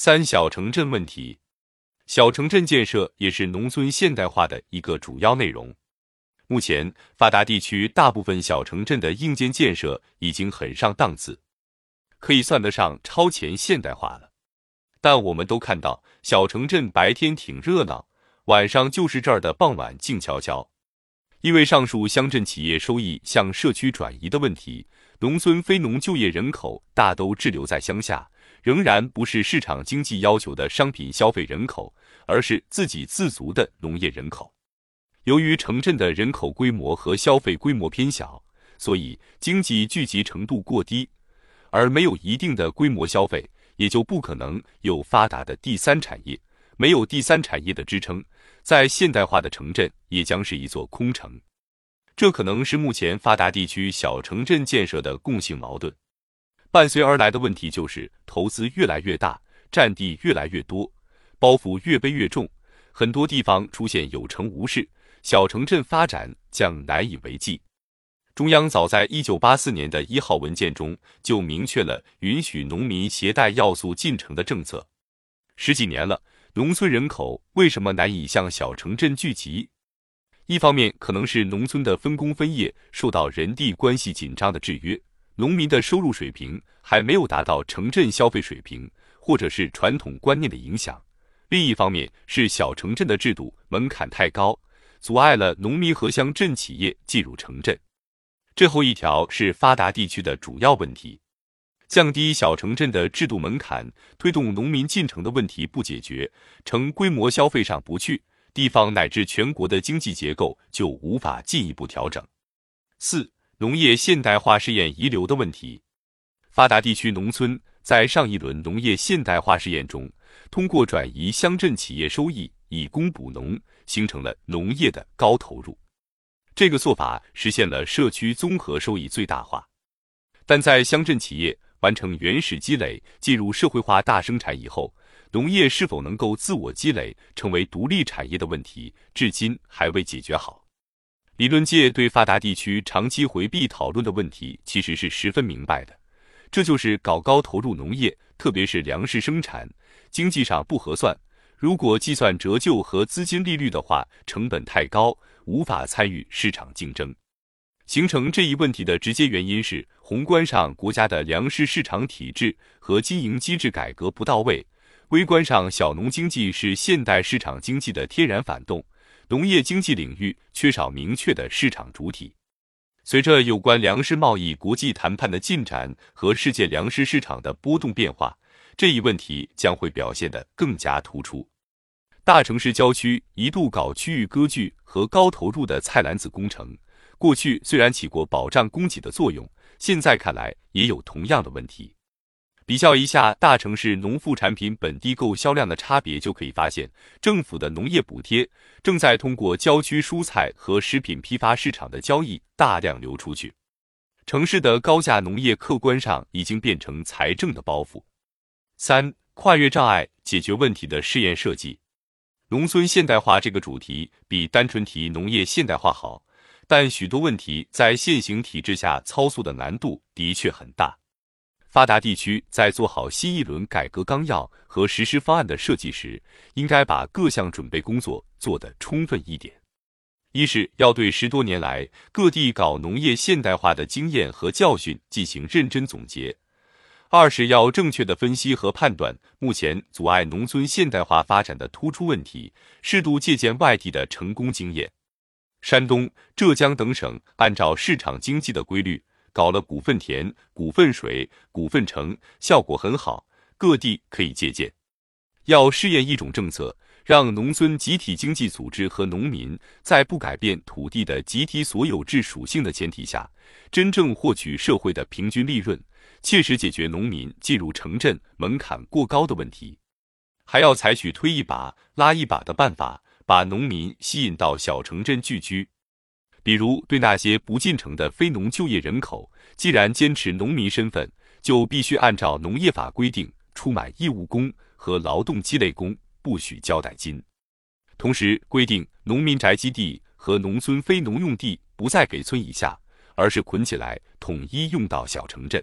三小城镇问题，小城镇建设也是农村现代化的一个主要内容。目前，发达地区大部分小城镇的硬件建设已经很上档次，可以算得上超前现代化了。但我们都看到，小城镇白天挺热闹，晚上就是这儿的傍晚静悄悄。因为上述乡镇企业收益向社区转移的问题，农村非农就业人口大都滞留在乡下，仍然不是市场经济要求的商品消费人口，而是自给自足的农业人口。由于城镇的人口规模和消费规模偏小，所以经济聚集程度过低，而没有一定的规模消费，也就不可能有发达的第三产业。没有第三产业的支撑，在现代化的城镇也将是一座空城。这可能是目前发达地区小城镇建设的共性矛盾。伴随而来的问题就是投资越来越大，占地越来越多，包袱越背越重，很多地方出现有城无市。小城镇发展将难以为继。中央早在一九八四年的一号文件中就明确了允许农民携带要素进城的政策。十几年了，农村人口为什么难以向小城镇聚集？一方面可能是农村的分工分业受到人地关系紧张的制约，农民的收入水平还没有达到城镇消费水平，或者是传统观念的影响；另一方面是小城镇的制度门槛太高。阻碍了农民和乡镇企业进入城镇。最后一条是发达地区的主要问题，降低小城镇的制度门槛，推动农民进城的问题不解决，城规模消费上不去，地方乃至全国的经济结构就无法进一步调整。四、农业现代化试验遗留的问题，发达地区农村在上一轮农业现代化试验中，通过转移乡镇企业收益。以工补农，形成了农业的高投入。这个做法实现了社区综合收益最大化。但在乡镇企业完成原始积累，进入社会化大生产以后，农业是否能够自我积累，成为独立产业的问题，至今还未解决好。理论界对发达地区长期回避讨论的问题，其实是十分明白的。这就是搞高投入农业，特别是粮食生产，经济上不合算。如果计算折旧和资金利率的话，成本太高，无法参与市场竞争。形成这一问题的直接原因是，宏观上国家的粮食市场体制和经营机制改革不到位；微观上，小农经济是现代市场经济的天然反动，农业经济领域缺少明确的市场主体。随着有关粮食贸易国际谈判的进展和世界粮食市场的波动变化。这一问题将会表现得更加突出。大城市郊区一度搞区域割据和高投入的菜篮子工程，过去虽然起过保障供给的作用，现在看来也有同样的问题。比较一下大城市农副产品本地购销量的差别，就可以发现，政府的农业补贴正在通过郊区蔬菜和食品批发市场的交易大量流出去，城市的高价农业客观上已经变成财政的包袱。三、跨越障碍解决问题的试验设计。农村现代化这个主题比单纯提农业现代化好，但许多问题在现行体制下操作的难度的确很大。发达地区在做好新一轮改革纲要和实施方案的设计时，应该把各项准备工作做得充分一点。一是要对十多年来各地搞农业现代化的经验和教训进行认真总结。二是要正确的分析和判断目前阻碍农村现代化发展的突出问题，适度借鉴外地的成功经验。山东、浙江等省按照市场经济的规律搞了股份田、股份水、股份城，效果很好，各地可以借鉴。要试验一种政策，让农村集体经济组织和农民在不改变土地的集体所有制属性的前提下，真正获取社会的平均利润。切实解决农民进入城镇门槛过高的问题，还要采取推一把拉一把的办法，把农民吸引到小城镇聚居。比如，对那些不进城的非农就业人口，既然坚持农民身份，就必须按照农业法规定出买义务工和劳动积累工，不许交代金。同时规定，农民宅基地和农村非农用地不再给村以下，而是捆起来统一用到小城镇。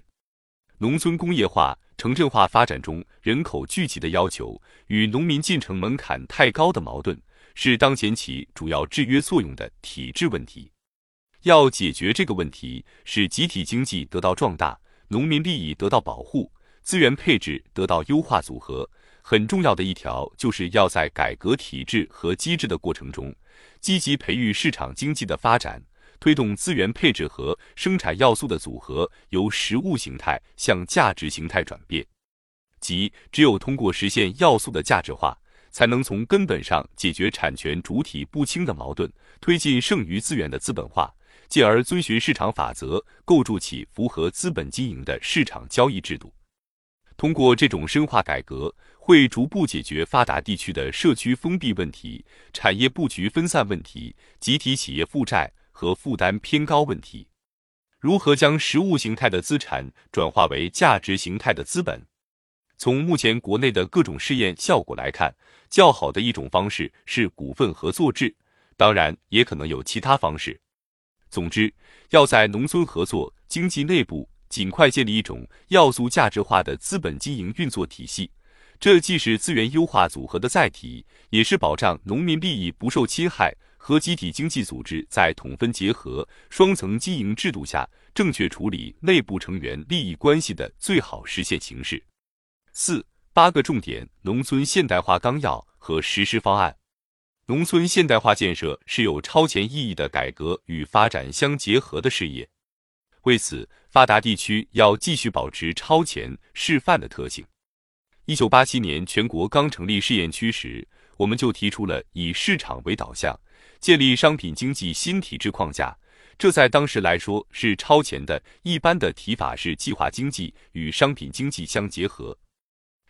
农村工业化城镇化发展中人口聚集的要求与农民进城门槛太高的矛盾，是当前起主要制约作用的体制问题。要解决这个问题，使集体经济得到壮大，农民利益得到保护，资源配置得到优化组合，很重要的一条就是要在改革体制和机制的过程中，积极培育市场经济的发展，推动资源配置和生产要素的组合由实物形态向价值形态转变。即只有通过实现要素的价值化，才能从根本上解决产权主体不清的矛盾，推进剩余资源的资本化。进而遵循市场法则，构筑起符合资本经营的市场交易制度。通过这种深化改革，会逐步解决发达地区的社区封闭问题、产业布局分散问题、集体企业负债和负担偏高问题。如何将实物形态的资产转化为价值形态的资本？从目前国内的各种试验效果来看，较好的一种方式是股份合作制，当然也可能有其他方式。总之，要在农村合作经济内部尽快建立一种要素价值化的资本经营运作体系，这既是资源优化组合的载体，也是保障农民利益不受侵害和集体经济组织在统分结合、双层经营制度下正确处理内部成员利益关系的最好实现形式。四八个重点农村现代化纲要和实施方案。农村现代化建设是有超前意义的改革与发展相结合的事业，为此，发达地区要继续保持超前示范的特性。一九八七年全国刚成立试验区时，我们就提出了以市场为导向，建立商品经济新体制框架。这在当时来说是超前的。一般的提法是计划经济与商品经济相结合。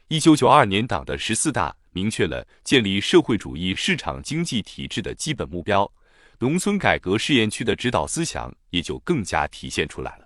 一九九二年党的十四大。明确了建立社会主义市场经济体制的基本目标，农村改革试验区的指导思想也就更加体现出来了。